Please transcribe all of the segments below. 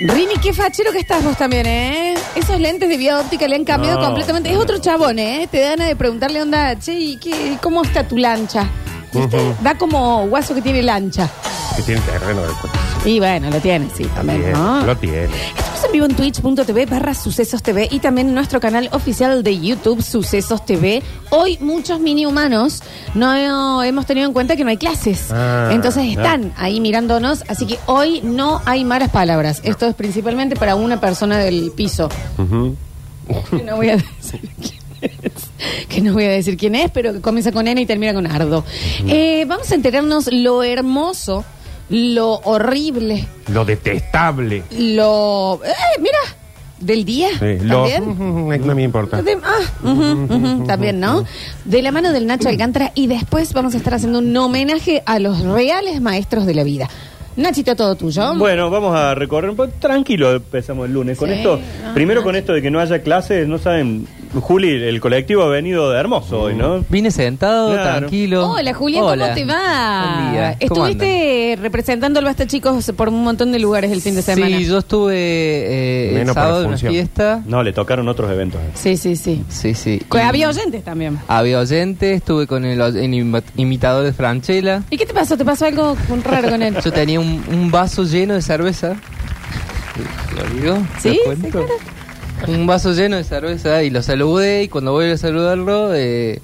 Rini, qué fachero que estás vos también, ¿eh? Esos lentes de vía óptica le han cambiado No. completamente. Es otro chabón, ¿eh? Te dan de preguntarle, onda, che, ¿y qué, cómo está tu lancha? ¿Viste? Da como guaso que tiene lancha. Que tiene terreno de. Y bueno, lo tiene, sí, también, Bien, ¿no? Lo tiene. Estamos en vivo en twitch.tv barra Sucesos TV y también en nuestro canal oficial de YouTube Sucesos TV. Hoy muchos mini humanos no hemos tenido en cuenta que no hay clases. Ah, Entonces están ahí mirándonos, así que hoy no hay malas palabras. Esto es principalmente para una persona del piso. Ujú. Que no voy a decir quién es. Que no voy a decir quién es, pero que comienza con N y termina con Ardo. Eh, vamos a enterarnos lo hermoso, lo horrible, Lo detestable. lo... ¡Eh, mira! Del día. Sí, lo, ¿También? Ujú, no me importa. De- ah, ujú, ujú, también, ¿no? De la mano del Nacho Alcántara y después vamos a estar haciendo un homenaje a los reales maestros de la vida. Nachito, todo tuyo. Bueno, vamos a recorrer un poco. Tranquilo, empezamos el lunes. Con Sí, esto, no, primero con esto de que no haya clases, no saben. Juli, el colectivo ha venido de hermoso hoy, ¿no? Vine sentado, Claro. tranquilo. Hola, Julián, Hola. ¿cómo te va? Buen día. ¿Cómo Estuviste representando al Basta Chicos por un montón de lugares el fin de semana. Sí, yo estuve eh, el Menos para sábado en una función. fiesta. No, le tocaron otros eventos. Sí, sí, sí. Sí, sí. Que Y Había oyentes también. Había oyentes, estuve con el, el imi- imitador de Franchella. ¿Y qué te pasó? ¿Te pasó algo raro con él? Yo tenía un, un vaso lleno de cerveza. ¿Lo digo? ¿Te ¿Sí? cuento? Sí, claro. Un vaso lleno de cerveza y lo saludé y cuando voy a saludarlo eh,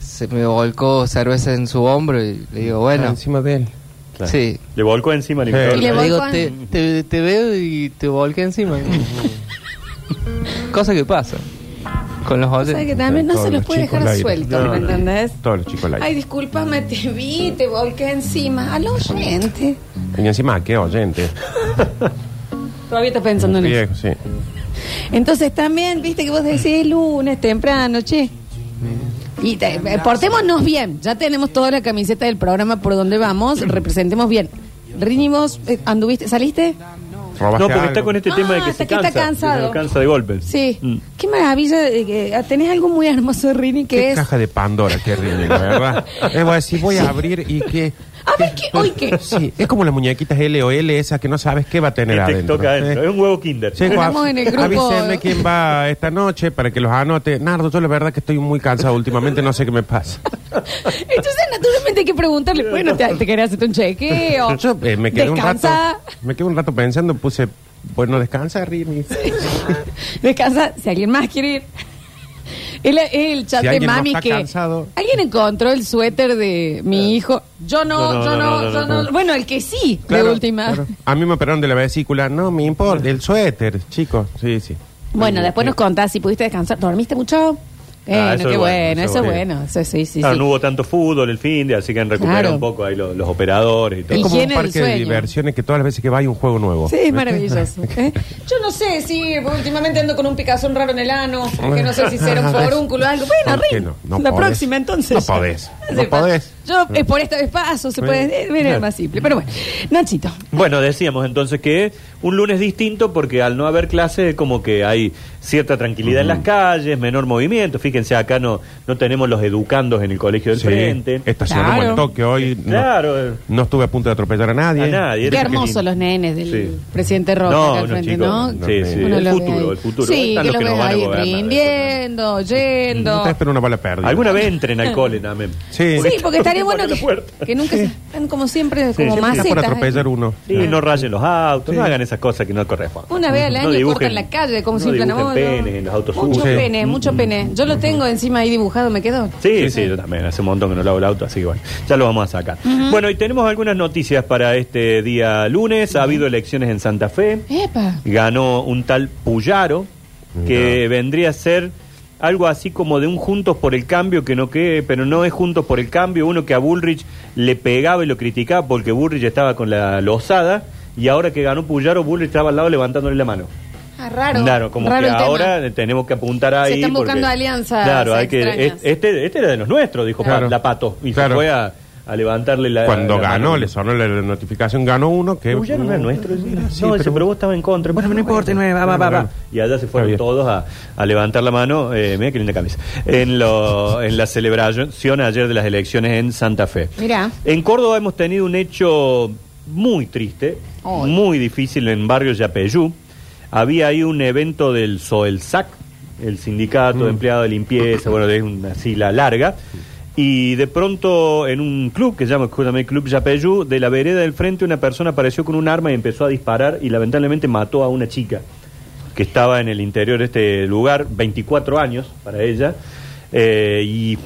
se me volcó cerveza en su hombro y le digo, Ah, bueno, encima de él. Claro. sí. Le volcó encima el Sí. le Le digo, te, te- te veo y te volqué encima. Cosa que pasa con los O sea que oyentes. también no Todos se los los puede chicos dejar al sueltos, No, ¿me no. entendés? Todos los chicos al aire. Ay, discúlpame, te vi, te volqué encima. A los oyentes. Y encima, qué oyente. Todavía estás pensando en eso. Sí. Entonces también, viste que vos decís lunes, temprano, che. Y te- eh, portémonos bien. Ya tenemos toda la camiseta del programa por donde vamos. Representemos bien. Rini, vos eh, anduviste, ¿saliste? ¿Robaste No, porque algo? está con este tema de Ah, que hasta se que está cansa. cansado. que se cansa de golpe. Sí. Mm. Qué maravilla. eh, que, ah, tenés algo muy hermoso, Rini, que Qué es... caja de Pandora, qué ridículo, la verdad. Es voy a decir, voy a abrir y que... A ver, ¿qué? ¿Hoy qué? Sí, es como las muñequitas L o L, esas que no sabes qué va a tener adentro. toca adentro. Es un huevo Kinder. Sí, Estamos en el grupo- Avísenme quién va esta noche para que los anote. Nardo, yo la verdad que estoy muy cansado últimamente, no sé qué me pasa. Entonces, naturalmente hay que preguntarle, bueno, ¿te, te querés hacer un chequeo? Yo eh, me quedé un rato, Descansa. me quedé un rato pensando, puse, bueno, descansa, Rini. Descansa, si alguien más quiere ir. El, el chat Si de alguien no mami está que. cansado. ¿Alguien encontró el suéter de mi hijo? Yo no, yo no, yo no, no. Bueno, el que sí, Claro, de última. claro. A mí me operaron de la vesícula, no me importa, el suéter, chicos, sí, sí. Bueno, después nos contás si pudiste descansar. ¿Dormiste mucho? Bueno, Ah, eso qué es bueno, bueno, eso es bueno. Eso sí, sí, Claro, sí. no hubo tanto fútbol el fin de, así que han recuperado Claro. un poco ahí los, los operadores y todo. Es como un parque de diversiones que todas las veces que va hay un juego nuevo. Sí, es maravilloso. ¿eh? Yo no sé si últimamente ando con un picazón raro en el ano, que no sé si será un forúnculo o algo. Bueno, ¿Por qué Rin, no? No la podés. próxima entonces. No podés. No podés. Yo eh, por esta vez paso, se puede eh, mira, es más simple. Pero bueno, Nachito. Bueno, decíamos entonces que un lunes distinto porque al no haber clase como que hay cierta tranquilidad en las calles, menor movimiento. Fíjense, acá no, no tenemos los educandos en el colegio del Sí, frente. estacionamos Claro. el toque hoy. no- Claro. No, estuve a punto de atropellar a nadie. A nadie. Qué hermosos los nenes del Sí. presidente Roca No, acá al frente, chicos, ¿no? Sí, sí, Uno el los ve futuro, ahí. el futuro. Sí, Están que los los que nos ves van a ahí gobernar después. rindiendo, yendo. Ustedes pero una bala perdida. Alguna vez entren al cole, Namen. Sí. Sí, porque estaría bueno que, nunca se están como siempre, Sí, como sí, macetas. Por ¿eh? atropellar uno. Sí, no rayen los autos, Sí. no hagan esas cosas que no corresponden. Una vez al año No cortan la calle, como no siempre. dibujen penes en los autos Mucho sucios. pene, mucho pene. Yo lo tengo encima ahí dibujado, me quedo. Sí, sí, yo también. Hace un montón que no lavo el auto, así que bueno, ya lo vamos a sacar. Bueno, y tenemos algunas noticias para este día lunes. Ha habido elecciones en Santa Fe. Epa. Ganó un tal Puyaro, que vendría a ser algo así como de un Juntos por el Cambio, que no que, pero no es Juntos por el Cambio, uno que a Bullrich le pegaba y lo criticaba porque Bullrich estaba con la losada, y ahora que ganó Puyaro, Bullrich estaba al lado levantándole la mano. Ah, raro. Claro, como Raro que el tema. ahora tenemos que apuntar ahí. están buscando porque- alianzas Claro, hay que. Este, este era de los nuestros, dijo Claro. La pato. Y Claro. se fue a, a levantarle la. Cuando la ganó, mano. le sonó la notificación, ganó uno que... Puyaro no era nuestro. Sí, no, ese, pero- vos estabas en contra. Bueno, no importa, no, va, va, va, va. Y allá se fueron bien. todos a, a levantar la mano. Eh, mira qué linda camisa. En, lo, en la celebración ayer de las elecciones en Santa Fe. Mirá. En Córdoba hemos tenido un hecho muy triste, muy difícil en barrio Yapeyú. Había ahí un evento del SOELSAC, el sindicato de empleados de limpieza, bueno, de una sigla larga. Y de pronto en un club que se llama Club Yapeyú, de la vereda del frente una persona apareció con un arma y empezó a disparar y lamentablemente mató a una chica que estaba en el interior de este lugar, 24 años para ella, eh, y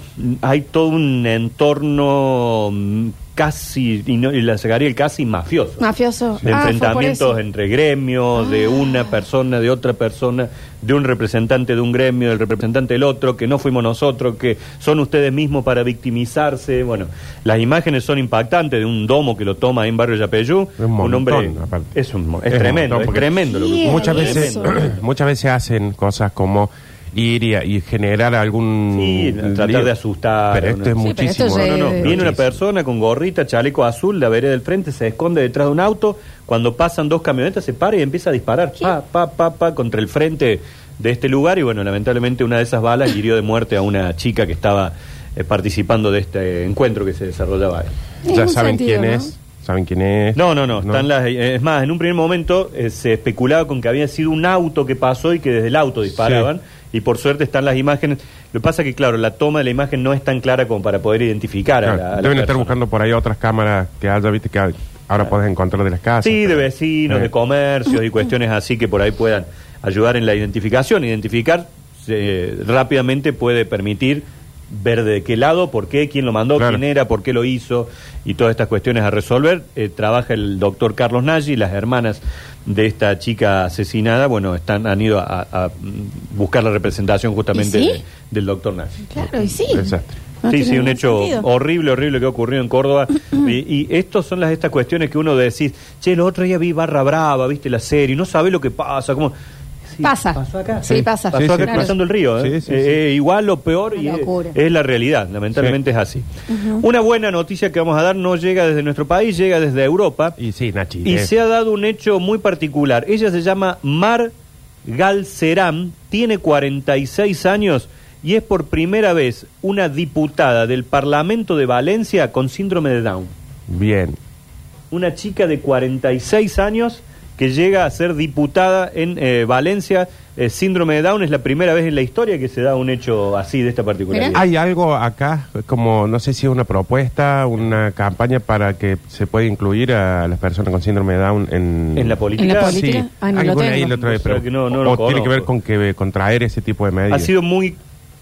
hay todo un entorno mm, casi, y, no, y la sacaría el casi mafioso. Mafioso. De Ah, fue por enfrentamientos eso. entre gremios, de una persona, de otra persona, de un representante de un gremio, del representante del otro, que no fuimos nosotros, que son ustedes mismos para victimizarse. Bueno, las imágenes son impactantes de un domo que lo toma ahí en Barrio Yapeyú. Un un montón, hombre. aparte. Es, un mo- es Es un tremendo, montón, es porque- tremendo. lo que- muchas es veces muchas veces hacen cosas como ir y, y generar algún Sí, tratar lío. de asustar, pero ¿o esto no? es Sí, pero esto muchísimo ya No, no, no. Eh, Viene una persona con gorrita, chaleco azul, la vereda del frente, se esconde detrás de un auto. Cuando pasan dos camionetas, se para y empieza a disparar. Pa, pa, pa, pa, contra el frente de este lugar. Y bueno, lamentablemente una de esas balas hirió de muerte a una chica que estaba eh, participando de este encuentro que se desarrollaba ahí. Ya saben sentido, quién ¿no? es saben quién es No, no, no. Están las, eh, es más, en un primer momento eh, se especulaba con que había sido un auto que pasó y que desde el auto disparaban. Y por suerte están las imágenes. Lo que pasa que, claro, la toma de la imagen no es tan clara como para poder identificar a Claro, la, a la deben estar persona. buscando por ahí otras cámaras que haya viste que ahora podés encontrar de las casas Sí, de pero- vecinos, Eh. de comercios y cuestiones así que por ahí puedan ayudar en la identificación. Identificar eh, rápidamente puede permitir ver de qué lado, por qué, quién lo mandó, Claro. quién era, por qué lo hizo y todas estas cuestiones a resolver. Eh, trabaja el doctor Carlos Nagy, las hermanas de esta chica asesinada, bueno, están han ido a, a, mm, buscar la representación justamente de- del doctor Nagy. Claro, y sí. Desastre. No sí, sí, un hecho sentido. horrible, horrible que ha ocurrido en Córdoba. y, y estos son las estas cuestiones que uno decís, che, el otro día vi Barra Brava, viste la serie, no sabe lo que pasa, como Sí, Pasa. Pasó acá. Sí, pasa. Pasó Sí, acá sí, cruzando el río. ¿eh? Sí, sí, Eh, sí. eh, igual o peor y es, la realidad. Lamentablemente es así. Una buena noticia que vamos a dar no llega desde nuestro país, llega desde Europa. y sí Nachi Y eh, se ha dado un hecho muy particular. Ella se llama Mar Galcerán, tiene 46 años y es por primera vez una diputada del Parlamento de Valencia con síndrome de Down. bien Una chica de 46 años que llega a ser diputada en eh, Valencia. Eh, síndrome de Down es la primera vez en la historia que se da un hecho así de esta particularidad. Hay algo acá como no sé si es una propuesta una campaña para que se pueda incluir a las personas con síndrome de Down en En la política. En la política. Sí, Ah, no algo lo ahí tengo. la otra vez, O sea pero- que no- no lo o tiene que ver con que contraer ese tipo de medidas Ha sido muy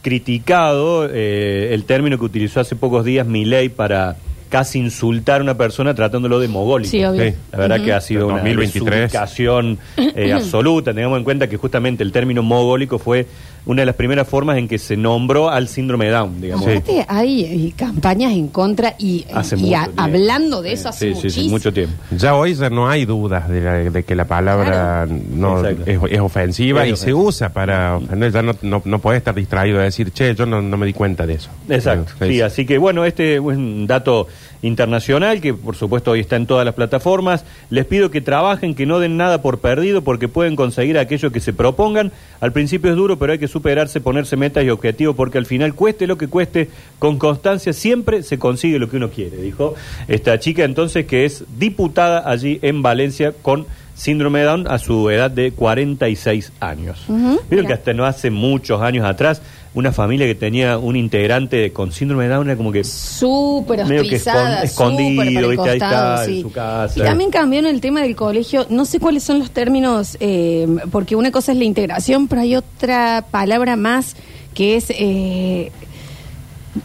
criticado eh, el término que utilizó hace pocos días Milei para casi insultar a una persona tratándolo de mogólico. Sí, obvio. Sí. La verdad que ha sido una 2023. desubicación eh, absoluta. Tengamos en cuenta que justamente el término mogólico fue una de las primeras formas en que se nombró al síndrome de Down, digamos. Aparte, hay eh, campañas en contra y, Hace y mucho a- tiempo. hablando de eso Sí, hace sí, sí, muchísimo. mucho tiempo. Ya hoy ya no hay dudas de, la- de que la palabra no es, es ofensiva y ofensiva. se usa para ofender. Ya no, no, no puedes estar distraído de decir, che, yo no, no me di cuenta de eso. Exacto. Sí, Sí, así que bueno, este es un dato internacional que por supuesto hoy está en todas las plataformas. Les pido que trabajen, que no den nada por perdido porque pueden conseguir aquello que se propongan. Al principio es duro, pero hay que superarse, ponerse metas y objetivos porque al final cueste lo que cueste, con constancia siempre se consigue lo que uno quiere, dijo esta chica entonces que es diputada allí en Valencia con síndrome de Down a su edad de 46 años. Ujú, Vieron mira. que hasta no hace muchos años atrás una familia que tenía un integrante con síndrome de Down era como que Súper Medio que escondido, ¿viste? Ahí está, en su casa. Y también cambiaron el tema del colegio. No sé cuáles son los términos, eh, porque una cosa es la integración, pero hay otra palabra más que es... eh,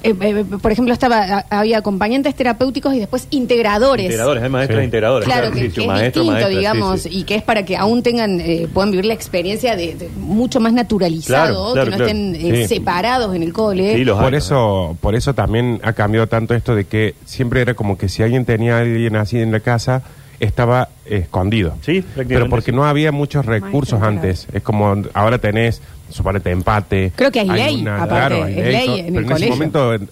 eh, eh, por ejemplo, estaba había acompañantes terapéuticos y después integradores. integradores, hay maestras Sí. integradoras. Claro, que, sí, que sí, es maestro, distinto, maestra, digamos, sí. y que es para que aún tengan, eh, puedan vivir la experiencia de, de mucho más naturalizado, Claro, claro, que no claro. estén eh, Sí. separados en el cole. Sí, los Por eso, por eso también ha cambiado tanto esto de que siempre era como que si alguien tenía a alguien así en la casa, estaba escondido. Sí, Pero porque sí. no había muchos recursos Maestro, antes. Es como ahora tenés, suponete, empate. Creo que hay ley, una- aparte, claro, hay es ley todo, en pero el en colegio. ese momento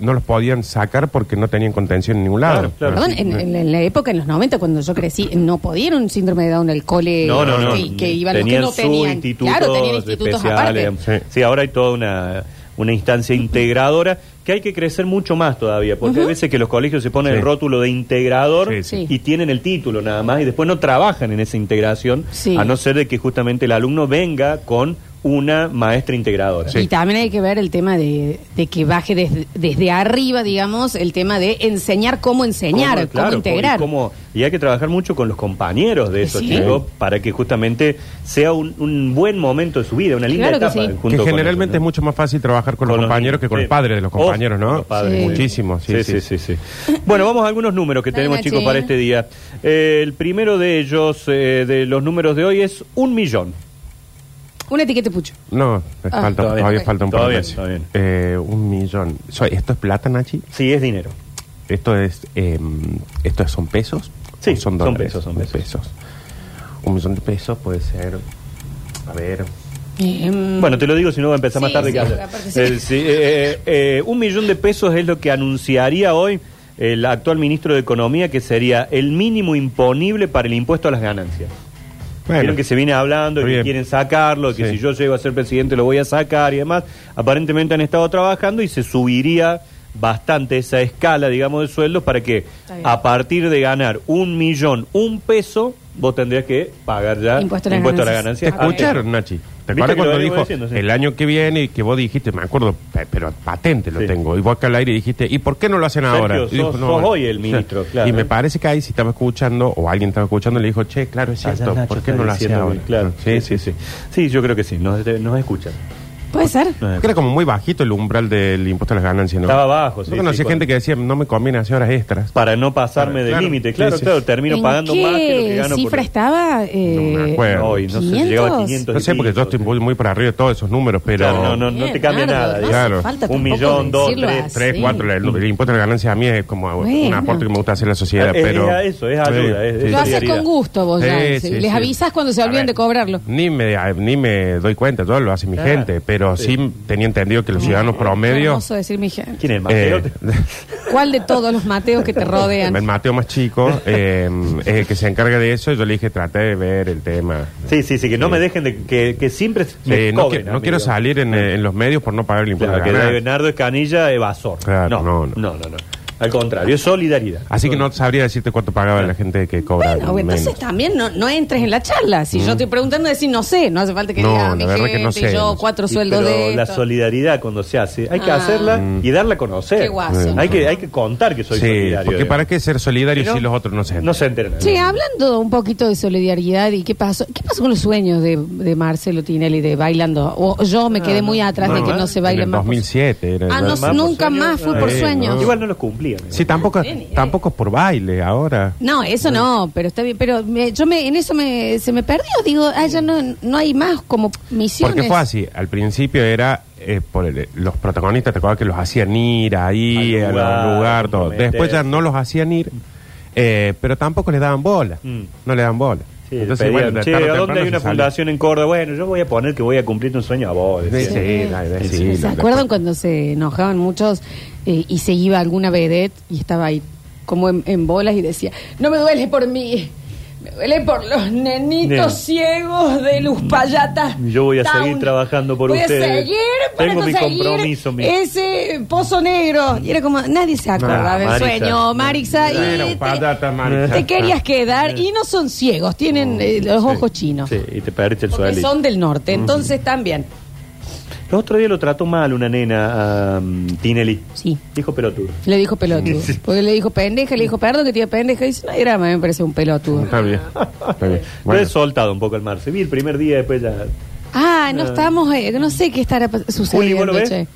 no los podían sacar porque no tenían contención en ningún lado. Claro, claro. Perdón, en, en- en la época, en los 90, cuando yo crecí, no podían un síndrome de Down en el cole. No, no, no. Que, que iban los que no tenían. institutos, claro, tenían institutos especiales. aparte. Sí. Sí. ahora hay toda una, una instancia integradora que hay que crecer mucho más todavía, porque hay veces que los colegios se ponen Sí. el rótulo de integrador Sí, sí. y tienen el título nada más y después no trabajan en esa integración, Sí. a no ser de que justamente el alumno venga con una maestra integradora. Sí. Y también hay que ver el tema de, de que baje desde, desde arriba, digamos, el tema de enseñar cómo enseñar, cómo, claro, integrar. Y, cómo- y hay que trabajar mucho con los compañeros de esos Sí. chicos para que justamente sea un, un buen momento de su vida, una linda Claro que etapa. sí. junto que con generalmente es mucho más fácil trabajar con, Con los los compañeros que con sí. los padres de los compañeros, ¿no? los padres. Muchísimo, sí, sí, sí. sí, sí. Bueno, vamos a algunos números que tenemos, chicos, para este día. Eh, el primero de ellos, eh, de los números de hoy, es un millón. Una etiqueta pucho. No, Ah. falta, Todavía. todavía, falta un Todavía, de meses. todavía. Eh, un millón. So, ¿Esto es plata, Nachi? Sí, es dinero. ¿Esto es eh, esto son pesos? Sí, ¿O son dólares? pesos, son pesos. Un millón de pesos puede ser. A ver. Eh, Bueno, te lo digo si no va a empezar más Sí, tarde sí, que ayer. aparte sí. Eh, sí, eh, eh, eh, un millón de pesos es lo que anunciaría hoy el actual ministro de Economía, que sería el mínimo imponible para el impuesto a las ganancias. Bueno, Vieron que se viene hablando que quieren sacarlo, que Sí. si yo llego a ser presidente lo voy a sacar y demás. Aparentemente han estado trabajando y se subiría bastante esa escala, digamos, de sueldos para que a partir de ganar un millón, un peso, vos tendrías que pagar ya Impuesto a ¿Te ganancias. ganancias. escucharon, Nachi? ¿Te acuerdas cuando dijo diciendo, sí. el año que viene y que vos dijiste, me acuerdo, pe- pero patente lo Sí. tengo, y vos acá al aire dijiste, ¿y por qué no lo hacen Sergio, ahora? Y sos- dijo, sos hoy el ministro, claro. Y me parece que ahí si estaba escuchando, o alguien estaba escuchando, le dijo, che, claro, es Allá cierto, Nacho ¿por qué no lo hacen ahora? claro. Sí, sí, sí. Sí, yo creo que sí, nos, nos escuchan. ¿Puede ser? Nos Que era como muy bajito el umbral del impuesto a las ganancias, ¿no? Estaba bajo, sí, Yo conocía sí, gente cuando- que decía, no me conviene hacer horas extras. Para no pasarme del Claro, límite, claro, sí, claro, sí. termino ¿En pagando qué más que lo que gano cifra por... estaba? Eh, No me acuerdo. Hoy, no sé si 500. llegaba a 500 No sé, porque yo estoy muy, muy por arriba de todos esos números, pero... Claro, no, no, no te cambia Nardo, nada. no digamos. hace Claro. falta Un tampoco millón, dos, decirlo tres, así. Tres, cuatro, el, el impuesto a la ganancia a mí es como un Bueno. aporte que me gusta hacer a la sociedad, Es- pero... es eso, es ayuda, es- es Lo haces solidaridad. con gusto vos ya. Sí, sí. sí, Les sí. avisas cuando se A olviden ver, de cobrarlo. Ni me, ni me doy cuenta, todo lo hace mi Claro. gente, pero sí. Sí. tenía entendido que los ciudadanos promedio... hermoso decir mi gente. ¿Quién es Mateo? eh, ¿Cuál de todos los Mateos que te rodean? el Mateo más chico eh, es el que se encarga de eso y yo le dije, traté de ver el tema. Sí, sí, sí, que no me dejen de que, que siempre me no, cobren, qui- no amigo. quiero salir en, eh, en los medios por no pagar el impuesto Claro, que de. Bernardo Escanilla evasor. Claro, no, no, no, no. no, no. Al contrario, es solidaridad. Así que no sabría decirte cuánto pagaba la gente que cobra Bueno, entonces menos. también no, no entres en la charla. Si yo estoy preguntando, decir no sé. No hace falta que No, diga la mi verdad que gente no y sé, yo no sé. cuatro Y sueldos pero de la esto. solidaridad cuando se hace, hay que Ah. hacerla y darla a conocer. Qué guaso. Hay que, hay que contar que soy Sí, solidario. porque digamos. para qué ser solidario Si los otros no se No se enteran. Sí, hablando un poquito de solidaridad y qué pasó, ¿qué pasó con los sueños de, de Marcelo Tinelli de bailando? O yo me quedé Ah, muy atrás no, de que no, se En baile el más. por- 2007 era. Ah, no, Más por nunca más fue ah, por eh, sueños. no. Igual no los Sí, tampoco, Bien, eh. tampoco es por baile ahora. No, eso no, pero está bien. Pero me- yo me, en eso me, se me perdió. Digo, ah, ya no, no hay más como misiones. Porque fue así. Al principio era eh, por el- los protagonistas, te acuerdas que los hacían ir ahí, Al al lugar, lugar, todo. Después ya no los hacían ir, eh, pero tampoco les daban bola. Mm. No le daban bola. Sí, Entonces, pedían, bueno, che, ¿a dónde hay una fundación en Córdoba? Bueno, yo voy a poner que voy a cumplir un sueño a vos. Sí, sí, Sí, sí, ¿Se acuerdan después- cuando se enojaban muchos eh, y se iba alguna vedette y estaba ahí como en, en bolas y decía, no me duele por mí, me duele por los nenitos Bien. ciegos de Luz Payata. Yo voy a Town. seguir trabajando por voy ustedes. a seguir para Tengo mi conseguir compromiso, mi- ese pozo negro. Y era como, nadie se acordaba No, del Marisa. sueño, Marisa. y Era un te- patata, Marisa. te querías quedar y no son ciegos, tienen eh, los ojos chinos. Sí, y te perdiste el Porque sueldo. son del norte, entonces también. El otro día lo trató mal una nena a um, Tinelli. Sí. Dijo pelotudo. Le dijo pelotudo. Sí. Porque le dijo pendeja, le dijo perdón que tiene pendeja. Y dice, no hay drama, me parece un pelotudo. Está bien. Está bien. Lo Bueno, he soltado un poco el mar. Se vi el primer día, después ya. Ah, no Ah. estamos, eh, no sé qué estará pas- Juli, sucediendo. ¿vos lo ves? che.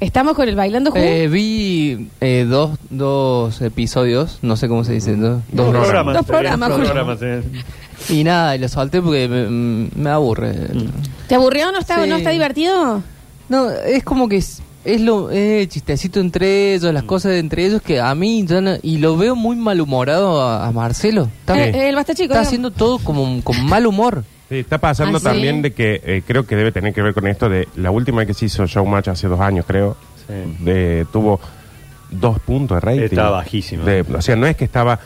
Estamos con el bailando Ju? Eh, vi eh, dos, dos episodios, no sé cómo se dice, ¿no? dos Dos programas. Dos programas, Dos Juli. programas, eh. Y nada, y lo solté porque me, me aburre. ¿Te aburrió? ¿No está, Sí. ¿No está divertido? No, es como que es, es lo eh, chistecito entre ellos, las cosas de entre ellos que a mí ya no- y lo veo muy malhumorado a, a Marcelo. Está, Eh, eh, el basta chico. está digo. haciendo todo como con mal humor. Sí, está pasando ¿Ah, sí? también de que eh, creo que debe tener que ver con esto de la última vez que se hizo Showmatch hace dos años, creo, Sí. de, tuvo dos puntos de rating. Estaba bajísimo. De- o sea, no es que estaba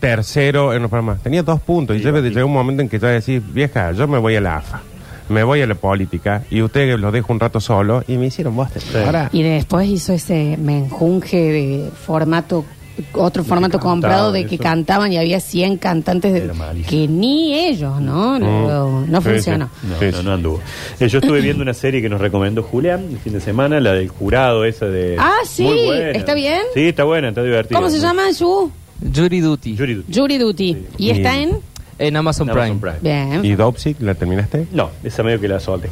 tercero en los programas, tenía dos puntos y Sí, llegar un momento en que ya decís, vieja, yo me voy a la AFA. Me voy a la política y ustedes los dejo un rato solo y me hicieron vos. Ahora, Y después hizo ese menjunje de formato, otro formato comprado de que eso. cantaban y había 100 cantantes de- Era malísimo. que ni ellos, ¿no? No, no Sí, funcionó. sí. No, Sí, no, sí. no anduvo. Eh, yo estuve viendo una serie que nos recomendó Julián el fin de semana, la del jurado esa de... Ah, sí, Muy buena. ¿está bien? Sí, está buena, está divertida. ¿Cómo se llama, Yu? Jury Duty. Jury Duty. Jury Duty. ¿Y Y- está en? En Amazon, Amazon Prime. Bien. ¿y Dopsic la terminaste? No, esa medio que la solté.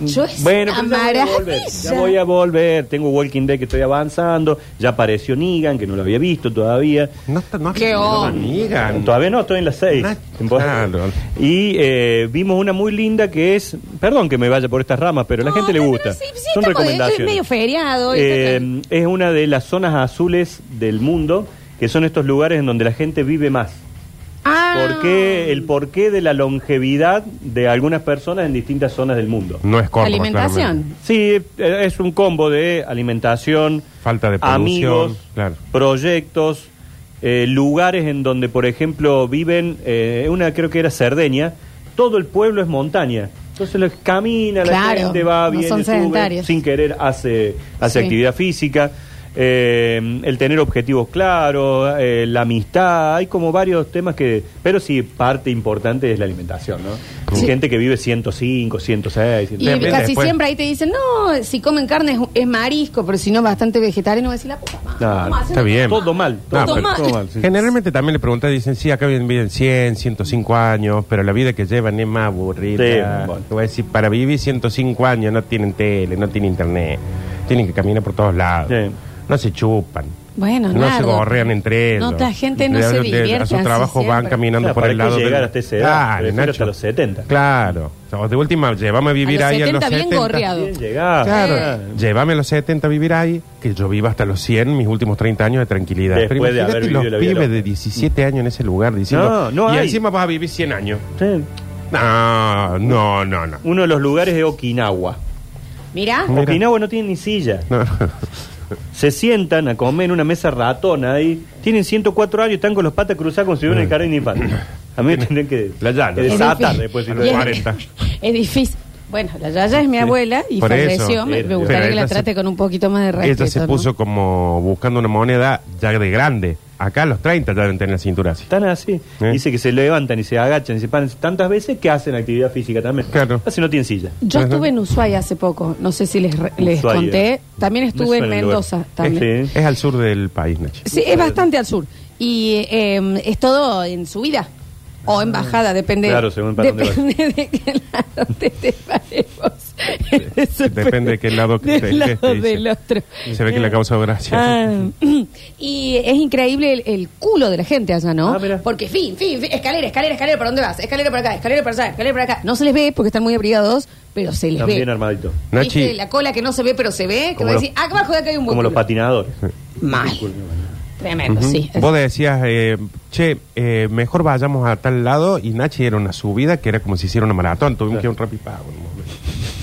Nacho, es Bueno, una pero ya voy a volver. maravilla. Ya voy a volver. Tengo Walking Dead que estoy avanzando. Ya apareció Negan, que no lo había visto todavía. No, está- no Qué nada, onda. Negan. Todavía no, estoy en las seis. Nah, temporadas. claro. Y eh, vimos una muy linda que es, perdón que me vaya por estas ramas, pero a la No, gente le pero gusta. sí, sí, Son estamos recomendaciones. es medio feriado. y Eh, es una de las zonas azules del mundo, que son estos lugares en donde la gente vive más. Ah. ¿Por qué? El porqué de la longevidad de algunas personas en distintas zonas del mundo. No es Córdoba, Alimentación. claramente. Sí, eh, es un combo de alimentación, Falta de producción, amigos, claro. proyectos, eh, lugares en donde, por ejemplo, viven, eh, una creo que era Cerdeña, todo el pueblo es montaña. Entonces los camina, la Claro, gente va, no viene, son sube, sedentarios. sin querer hace, hace Sí. actividad física. Eh, el tener objetivos claros, eh, la amistad, hay como varios temas que... Pero sí, parte importante es la alimentación, ¿no? Hay Sí. gente que vive 105, 106, Y 107. Bien, casi después- siempre ahí te dicen, no, si comen carne es, es marisco, pero si no, bastante vegetariano, va a decir la puta madre. Claro, ¿cómo está bien. Todo mal, todo, No, mal, pero- todo mal, sí. Generalmente también le preguntan, dicen, sí, acá viven, viven 100, 105 años, pero la vida que llevan es más aburrida. Sí, bueno. Te voy a decir, para vivir 105 años no tienen tele, no tienen internet, tienen que caminar por todos lados. Sí. No se chupan. Bueno, no Nardo. se gorrean entre ellos. No, la gente no De- se de- divierte A su así trabajo van siempre. caminando Claro, por ¿para el lado llegar del- hasta esa edad? Claro, Nacho. hasta los 70. Claro. O de última, llévame a vivir A los ahí a 70 los bien 70. gorreado. Bien llegado. Claro, Ah. llévame a los 70 a vivir ahí, que yo viva hasta los 100, mis últimos 30 años de tranquilidad. Después Pero de haber vivido los la vida pibes loca. de 17 años en ese lugar diciendo, No, no y hay. encima vas a vivir 100 años. Sí. No, no, no, no. Uno de los lugares es Okinawa. Mira, Mira. Okinawa no tiene ni silla. No. Se sientan a comer en una mesa ratona ahí. Tienen 104 años y están con los patas cruzadas como si hubieran en el jardín de infantes. A mí me tendrían que, La llana. que Es desatar difícil. después. los Y es- 40. es difícil. Bueno, la Yaya es mi abuela y Por falleció. eso. Me, me Pero gustaría que la se- trate con un poquito más de respeto. Ella se ¿no? puso como buscando una moneda ya de grande. Acá a los 30 ya deben tener la cintura así. Están así. ¿Eh? Dice que se levantan y se agachan y se paran tantas veces que hacen actividad física también. Claro. Así no tienen silla. Yo Ajá. estuve en Ushuaia hace poco, no sé si les, re- les Ushuaia. conté. También Me estuve en. Mendoza. También. Sí. Es al sur del país, Nachi. Sí, es bastante al sur. Y eh, es todo en subida o en bajada, depende. Claro, según para dónde depende de qué lado te, te paremos. Depende de qué lado que Del te- lado dice. del otro. Se ve que le causa gracia. Ah, y es increíble el, el culo de la gente allá, ¿no? Ah, mira. porque fin, fin, fin, escalera, escalera, escalera, ¿para dónde vas? Escalera para acá, escalera para allá, escalera para acá. No se les ve porque están muy abrigados, pero se les Están ve. bien armaditos. Nachi, ¿Viste? La cola que no se ve, pero se ve. Que Como va a los- decir, "Ah, abajo de acá hay un buen Como los culo". patinadores. Mal. Tremendo, Ujú. sí. Vos decías, eh, che, eh, mejor vayamos a tal lado y Nachi era una subida que era como si hiciera una maratón. Tuvimos que ir a un rapipago.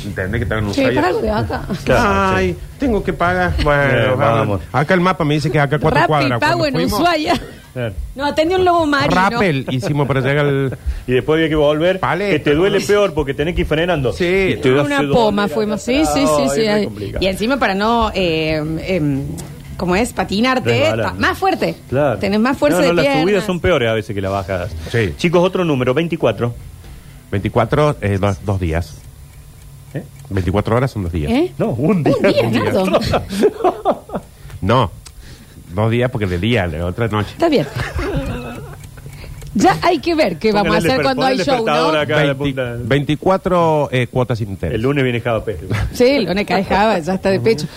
¿Entendés que estaban en Che, Ushuaia? para algo de acá. Claro, Ay, tengo que pagar. Bueno, Eh, vamos. vamos. Acá el mapa me dice que es acá cuatro Rappi cuadras. pago Cuando en fuimos, Ushuaia. Claro. No, atendió un lobo marino. Rappel hicimos para llegar al... Y después había que volver. Paleta, que te duele ¿no? peor porque tenés que ir frenando. Sí. Y te hace Una doler poma acá fuimos. Sí, sí, sí. Ay, sí. es muy complicado. Y encima para no, eh, em, ¿cómo es? Patinarte. Pa- más fuerte. Claro. Tenés más fuerza no, no, de las piernas. subidas son peores a veces que las bajadas. Sí. Chicos, otro número, 24. 24, eh, dos, dos días. ¿Eh? 24 horas son dos días. ¿Eh? No, un día. Un día, Nardo. No, dos días porque de día, de otra noche. Está bien. Ya hay que ver qué vamos a Póngale hacer cuando hay show, ¿no? despertador acá. Cada 20 punta. 24 eh, cuotas sin interés. El lunes viene Java Pérez. Sí, el lunes cae Java, ya está de pecho.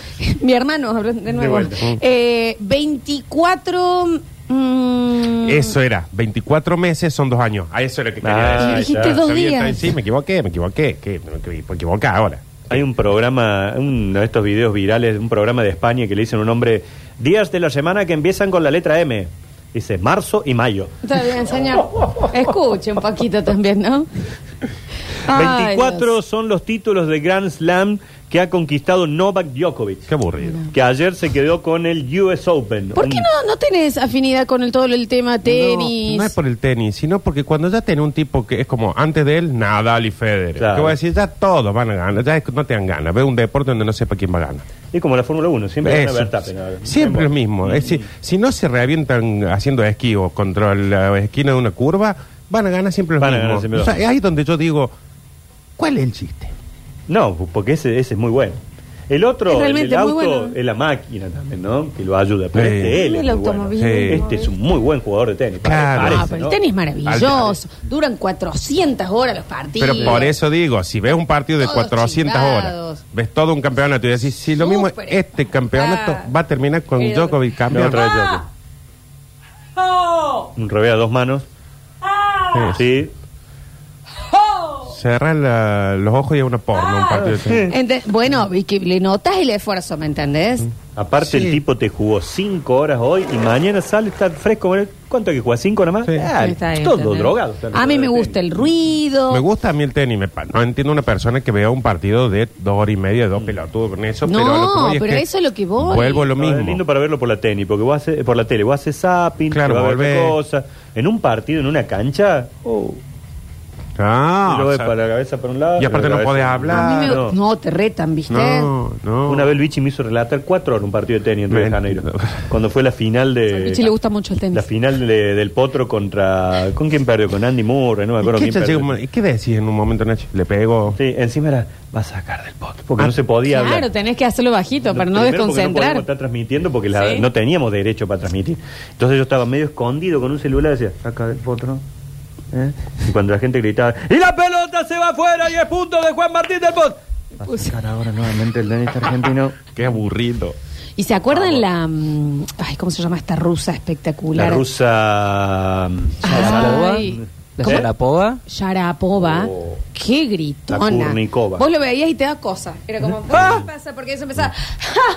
Mi hermano, habló de nuevo. vuelta. Eh, 24. Mm, Eso era, 24 meses son dos años. A eso era que quería Ah, decir. Y dijiste ya. dos Está bien, está bien. días. Sí, me equivoqué, me equivoqué. ¿Qué? Me equivoqué, me equivoqué ahora. Hay un programa, uno de estos videos virales, un programa de España que le dicen un nombre, días de la semana que empiezan con la letra M. Dice marzo y mayo. Está bien, señor. Escuche un poquito también, ¿no? Ay, 24 Dios. son los títulos de Grand Slam que ha conquistado Novak Djokovic. Qué aburrido. Que ayer se quedó con el US Open. ¿Por qué no, no tenés afinidad con el, todo el tema tenis? No, no es por el tenis, sino porque cuando ya tenés un tipo que es como antes de él, Nadal y Federer. Claro. Que voy a decir, ya todos van a ganar, ya es- no te dan ganas. Ve un deporte donde no sepa quién va a ganar. Es como la Fórmula 1, siempre Eso. gana Verstappen. ahora. Siempre lo mismo. Es decir, si no se revientan haciendo esquí o contra la esquina de una curva, van a ganar siempre los Van a ganar mismos. siempre O sea, ahí es donde yo digo, ¿cuál es el chiste? No, porque ese, ese es muy bueno. El otro, Es el realmente del muy auto, bueno. es la máquina también, ¿no? Que lo ayuda. Pero Sí. este él es El muy bueno. automovilismo. Este es un muy buen jugador de tenis. Claro. parece, Ah, pero ¿no? el tenis es maravilloso. Duran 400 horas los partidos. Pero por eso digo, si ves un partido de Todos 400 chingados. horas, ves todo un campeonato y decís, si lo mismo, Súper este campeonato Ah. va a terminar con Pero- Djokovic campeón. otra vez Ah. Djokovic. Un revés a dos manos. Sí. Cerrar la- los ojos y es una porno, un partido de tenis. Ente- bueno, y que le notas el esfuerzo, ¿me entendés? Aparte Sí. el tipo te jugó cinco horas hoy y mañana sale, está fresco. ¿Cuánto hay que jugar? ¿Cinco nada más? Sí. Ah, Está bien, todo ¿entendés? drogado. A mí me gusta el ruido. Me gusta a mí el tenis. me pa- no entiendo una persona que vea un partido de dos horas y media, dos pelotudos con eso. No, pero, a lo que voy es pero que eso es lo que voy. Vuelvo a lo No, mismo. es lindo para verlo por la tenis, porque vos haces, por la tele, vos haces zapping, Claro, te va a ver volvés. otra cosa. En un partido, en una cancha, oh, Ah, y o sea, para la cabeza para un lado. y aparte la no podés hablar. A mí me- no. no, te retan, ¿viste? no, no. Una vez el bichi me hizo relatar cuatro horas un partido de tenis en Río de Janeiro. Cuando fue la final Al de. bichi le gusta mucho el tenis. La final de- del Potro contra. ¿Con quién perdió? Con Andy Murray, no me ¿Y acuerdo qué, quién perdió. ¿Y qué decís en un momento, Nachi? Le pego. Sí, encima era. Va a sacar del Potro. Porque Ah, no se podía Claro, hablar. tenés que hacerlo bajito para no Primero porque desconcentrar. No podíamos estar transmitiendo porque la- Sí. no teníamos derecho para transmitir. Entonces yo estaba medio escondido con un celular y decía, saca del potro. ¿Eh? Y cuando la gente gritaba, ¡y la pelota se va afuera y es punto de Juan Martín del Pot! Va a sacar ahora nuevamente el tenista argentino. Qué aburrido. ¿Y se acuerdan la. mm, Ay, ¿cómo se llama esta rusa espectacular? La rusa. Ay, ¿La ¿cómo? Sharapova? Sharapova. Oh. Qué gritona. La Kurnikova. Vos lo veías y te da cosa. Era como, ¿qué pasa? Porque eso empezaba. ¡Ah!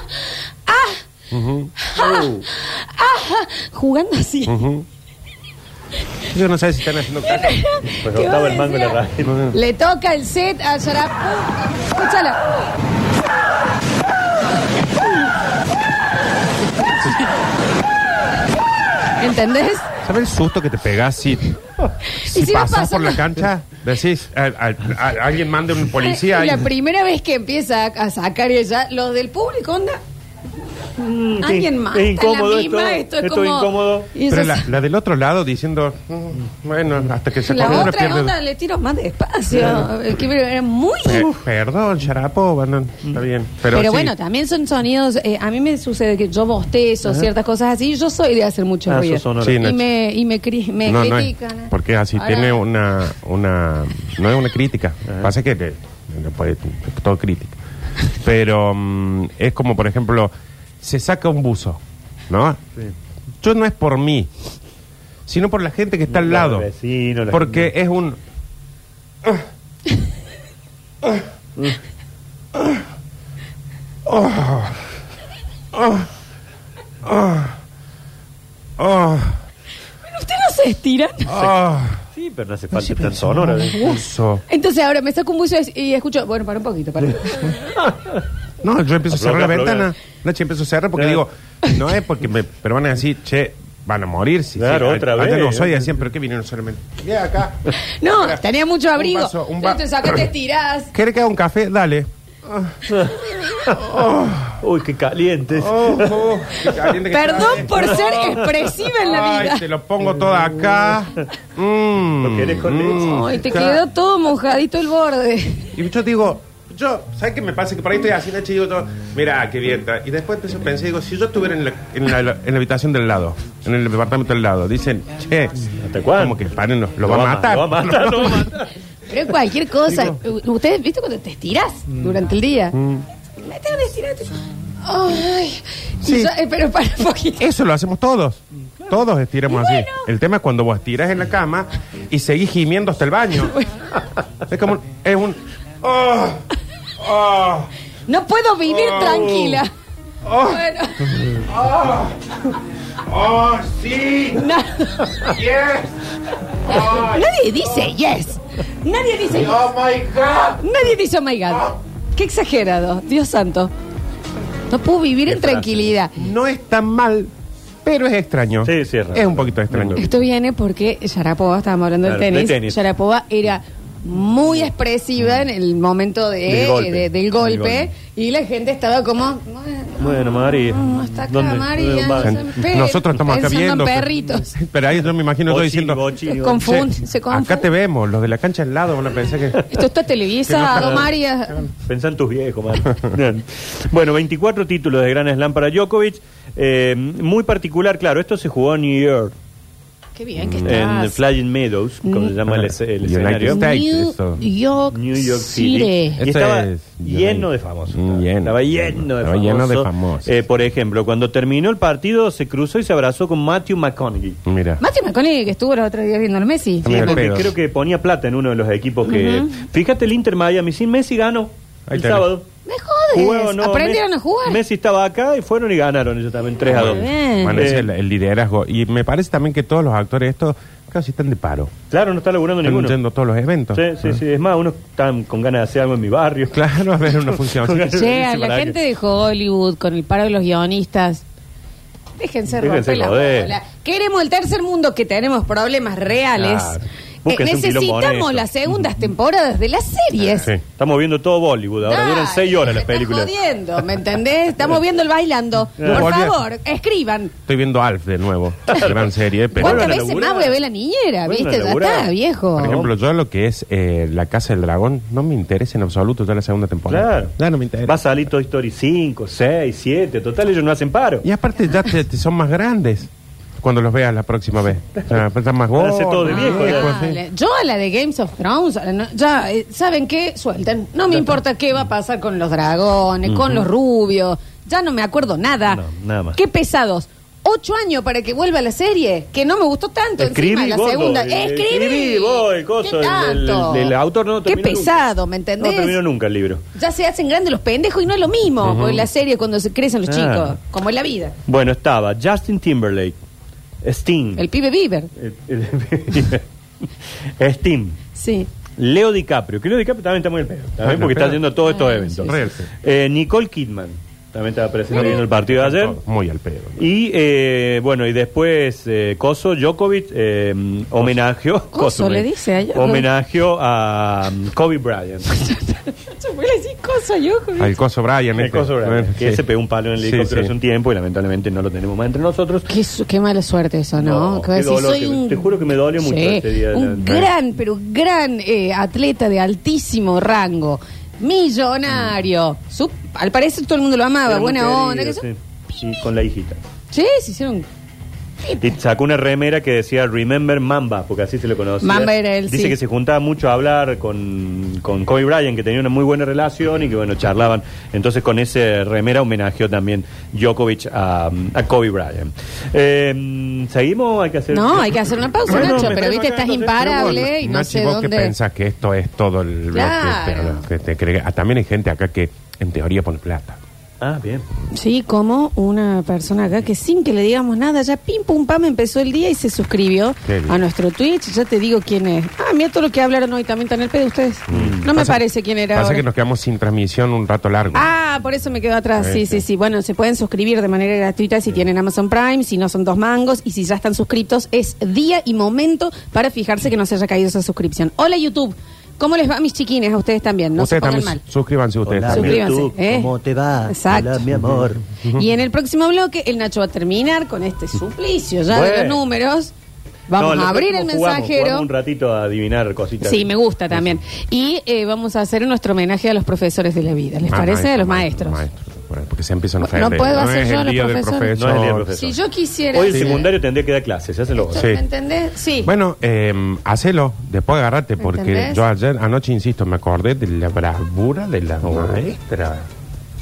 ¡Ah! Uh, ¡Ah! Jugando así. Ujú. Yo no sé si están haciendo caso. pues ¿Qué estaba el mango en la radio. Le toca el set a Sharapova. Escúchala. ¿Entendés? ¿Sabes el susto que te pegas si, si, si pasas por la cancha? Decís, a- a- a- alguien mande un policía. La y- primera vez que empieza a sacar ella, los del público, onda. Alguien más. es incómodo la misma, esto, esto, es esto como. incómodo. Pero la, la del otro lado diciendo, "Mm, bueno, hasta que se la otra pierde. onda le tiro más despacio. Es que era muy. Eh, perdón, Sharapova, no, está bien. Pero, Pero, sí, bueno, también son sonidos. eh, a mí me sucede que yo bostezo, ciertas cosas así. Yo soy de hacer mucho Ah, ruido. Sí, y me, y me, cri- me no, no es, critican. porque es así, Ahora- tiene una, una, no es una crítica, pasa que le- le puede- todo crítica, pero mm, es como por ejemplo, se saca un buzo, ¿no? Yo no es por mí, sino por la gente que está al lado, vecinos, la porque es un, oh, ¿Usted no se estiran? oh, Sí, pero no hace falta tan sonora. ¿eh? buzo. Entonces ahora me saco un buzo y escucho. Bueno, para un poquito, para. No, yo empiezo a cerrar la ventana. Nachi, empiezo a cerrar porque Claro. digo, no es porque me, pero van a decir, che, van a morir. Si, Claro, si, otra antes vez. no soy decían, pero ¿qué vinieron solamente? Mira acá. No, Mira, tenía mucho abrigo. Un vaso, un va- Entonces acá te estirás. ¿Querés que haga un café? Dale. Uy, qué caliente. Oh, oh, qué caliente que Perdón está. por ser expresiva en la Ay, vida. te lo pongo todo acá. Mm, ¿Lo querés con mm, Ay, te ca- quedó todo mojadito el borde. Y yo digo, yo, ¿sabes qué me pasa? Que por ahí estoy y digo, yo, mira, qué bien está. Y después empiezo a pensar, digo, si yo estuviera en la, en la, en la habitación del lado, en el departamento del lado, dicen, che, ¿Hasta cuándo? como que paren, lo, lo va a matar. Lo va a matar, lo va a matar. Pero cualquier cosa. Ustedes, ¿viste cuando te estirás durante el día? Mm. Me tengo que estirar. Ay. Sí. yo- eh, pero para un poquito. Eso lo hacemos todos. Todos estiramos así. El tema es cuando vos estiras en la cama y seguís gimiendo hasta el baño. es como, un- es un... oh, oh, No puedo vivir Oh. tranquila. oh, Bueno, oh, sí, yes, oh, nadie dice yes. Nadie dice oh my God. Nadie dice oh my God. Qué exagerado, Dios santo. No puedo vivir Qué en frase. tranquilidad. No es tan mal, pero es extraño. Sí, sí, es raro. Es un poquito extraño. Esto viene porque Sharapova, estábamos hablando del tenis, de tenis. Sharapova era muy expresiva en el momento de, Del golpe. de- del Del golpe y la gente estaba como, bueno, María. no, está acá ¿Dónde? María. ¿Dónde va? se espera, Nosotros estamos acá pensando en viendo. perritos. Pero ahí yo me imagino todo diciendo. Se bochini. confunde, "Che, se confunde. acá te vemos, los de la cancha al lado van a pensar que. Esto está televisado, María. Pensá en tus viejos, man. bueno, 24 títulos de Gran Slam para Djokovic. Eh, muy particular, claro, esto se jugó en New York, Qué bien que en estás. Flying Meadows, como se llama el, es- el United escenario. States. New eso. York, New York City. City. Y estaba es- lleno de famosos. Mm, lleno. Estaba lleno de Estaba famosos. lleno de famosos. Eh, por ejemplo, cuando terminó el partido, se cruzó y se abrazó con Matthew McConaughey. Mira. Matthew McConaughey que estuvo los otros días viendo el Messi. Mira el Porque creo que ponía plata en uno de los equipos que... Fíjate el Inter Miami, sin Messi ganó Ahí el tenés. sábado. Me jodes. No, Aprendieron Messi- a jugar. Messi estaba acá y fueron y ganaron ellos también 3 a Muy 2. bien. Bueno, es Eh, el, el liderazgo. Y me parece también que todos los actores, estos casi están de paro. Claro, no está laburando Están ninguno. a todos los eventos. Sí, sí, sí. Es más, unos están con ganas de hacer algo en mi barrio. Claro, a ver una función. Con- Che, a Sí, la gente de Hollywood, con el paro de los guionistas. Déjense Déjense romper la bola. Queremos el tercer mundo que tenemos problemas reales. Claro. Eh, un quilombo necesitamos honesto. las segundas temporadas de las series. Sí. Estamos viendo todo Bollywood. Ahora Dale, duran 6 horas las películas. jodiendo, ¿me entendés? Estamos viendo el bailando. No, Por volví favor, escriban. Estoy viendo Alf de nuevo. Gran serie, pero. ¿Cuántas Vuelvan a veces laburar. más voy a ver la niñera? Vuelvan ¿Viste? a Ya laburar. está, viejo. Por ejemplo, yo lo que es eh, La Casa del Dragón no me interesa en absoluto ya la segunda temporada. Claro. Ya no me interesa. Va a salir Toy Story 5, 6, 7. Total, ellos no hacen paro. Y aparte ya te, te son más grandes cuando los veas la próxima vez. O sea, están más gordos. ser todos de viejo, ya. Yo a la de Games of Thrones, a la no- ya, eh, ¿saben qué? Suelten. No me importa qué va a pasar con los dragones, con los rubios. Ya no me acuerdo nada. No, nada más. Qué pesados. Ocho años para que vuelva la serie, que no me gustó tanto Escribí, encima la gordo, segunda. eh, Escribí. escribí, vos, el coso, ¿Qué el- tanto? el- el autor no Qué terminó nunca. pesado, ¿me entendés? No terminó nunca el libro. Ya se hacen grandes los pendejos y no es lo mismo. Porque la serie cuando se crecen los Ah. chicos, como en la vida. Bueno, estaba Justin Timberlake, Sting, El pibe Bieber. el- el- Sting, Sí. Leo DiCaprio, que Leo DiCaprio también está muy el pedo, también Ah, porque pero- está haciendo todos estos Ah, eventos. sí, Real, sí. Eh, Nicole Kidman, también estaba presente viendo el partido de ayer. Muy al pedo. Y eh, bueno, y después eh, Coso, Djokovic, eh, homenajeó. Coso le dice a Djokovic. Homenajeó a um, Kobe Bryant. Yo voy a decir joder. Al coso Brian. El. Coso Bryant, que Sí. se pegó un palo en el Sí, helicóptero sí. hace un tiempo y lamentablemente no lo tenemos más entre nosotros. Qué, su- qué mala suerte eso, ¿no? No, qué dolor, soy que- un- te juro que me dolió mucho ese día de Un la- gran, pero gran eh, atleta de altísimo rango. Millonario. Su- al parecer todo el mundo lo amaba. Era muy buena querido, onda. que sí. Con la hijita. Sí, se hicieron. Y sacó una remera que decía Remember Mamba, porque así se lo conocía. Mamba era él, Dice sí. que se juntaba mucho a hablar con, con Kobe Bryant, que tenía una muy buena relación y que, bueno, charlaban. Entonces, con ese remera homenajeó también Djokovic a, a Kobe Bryant. Eh, ¿Seguimos? Hay que hacer... No, hay que hacer una pausa, Bueno, Nacho. Pero viste, estás imparable bueno, y no Nachi, sé vos dónde. que pensás que esto es todo el bloque, Claro. pero que te cree- ah, también hay gente acá que en teoría pone plata. Ah, bien. Sí, como una persona acá que sin que le digamos nada, ya pim pum pam empezó el día y se suscribió Qué bien. a nuestro Twitch. Ya te digo quién es. Ah, mira todo lo que hablaron hoy también en el pedo de ustedes. No me Pasa- parece quién era. Pasa ahora. que nos quedamos sin transmisión un rato largo. Ah, por eso me quedo atrás. Sí, sí, sí. Bueno, se pueden suscribir de manera gratuita si tienen Amazon Prime, si no son dos mangos y si ya están suscritos es día y momento para fijarse que no se haya caído esa suscripción. Hola YouTube, ¿cómo les va mis chiquines? A ustedes también, no ustedes se pongan también mal. suscríbanse ustedes Hola, también. Suscríbanse, YouTube, ¿eh? ¿Cómo te va? Exacto. Hola, mi amor. Y en el próximo bloque el Nacho va a terminar con este suplicio ya de los números. Vamos No, a abrir el jugamos, mensajero. jugamos un ratito a adivinar cositas. Sí, me gusta también. Y eh, vamos a hacer nuestro homenaje a los profesores de la vida. ¿Les Ah, parece? maestro, a los maestro, maestros. Bueno, porque se empiezan a No puedo hacer es yo el los día del profesores. profesor. No es el día del profesor. Si yo quisiera... Hoy el Sí. secundario tendría que dar clases, hacelo. Sí. ¿Me entendés? Sí. Bueno, eh, hacelo, después agarrate, porque ¿Entendés? yo ayer, anoche, insisto, me acordé de la bravura de la maestra.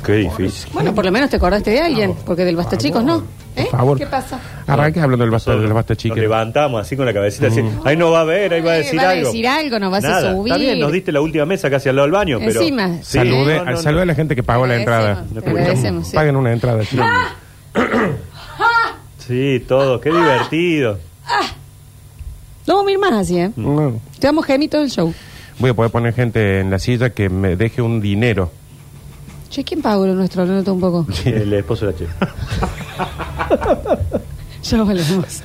Qué difícil. Bueno, por lo menos te acordaste de alguien, porque del Basta Chicos no. ¿Eh? Por favor. ¿Qué pasa? Arranque hablando del basta, del basta Nos chique. levantamos así con la cabecita así. Ahí no va a ver, ahí va a Eh, decir va a algo. decir algo, nos vas a Nada, subir. Está bien, nos diste la última mesa casi al lado del baño, pero. Encima. Sí, Salude, no, no, no. salude a la gente que pagó la entrada. Agradecemos, te agradecemos, sí. Paguen una entrada. sí. Sí, todo, qué divertido. No vamos a ir más así, ¿eh? No. Te damos gemitos del show. Voy a poder poner gente en la silla que me deje un dinero Che, ¿quién pagó lo nuestro? Lo noto un poco. El esposo de la chica. Ya volvemos.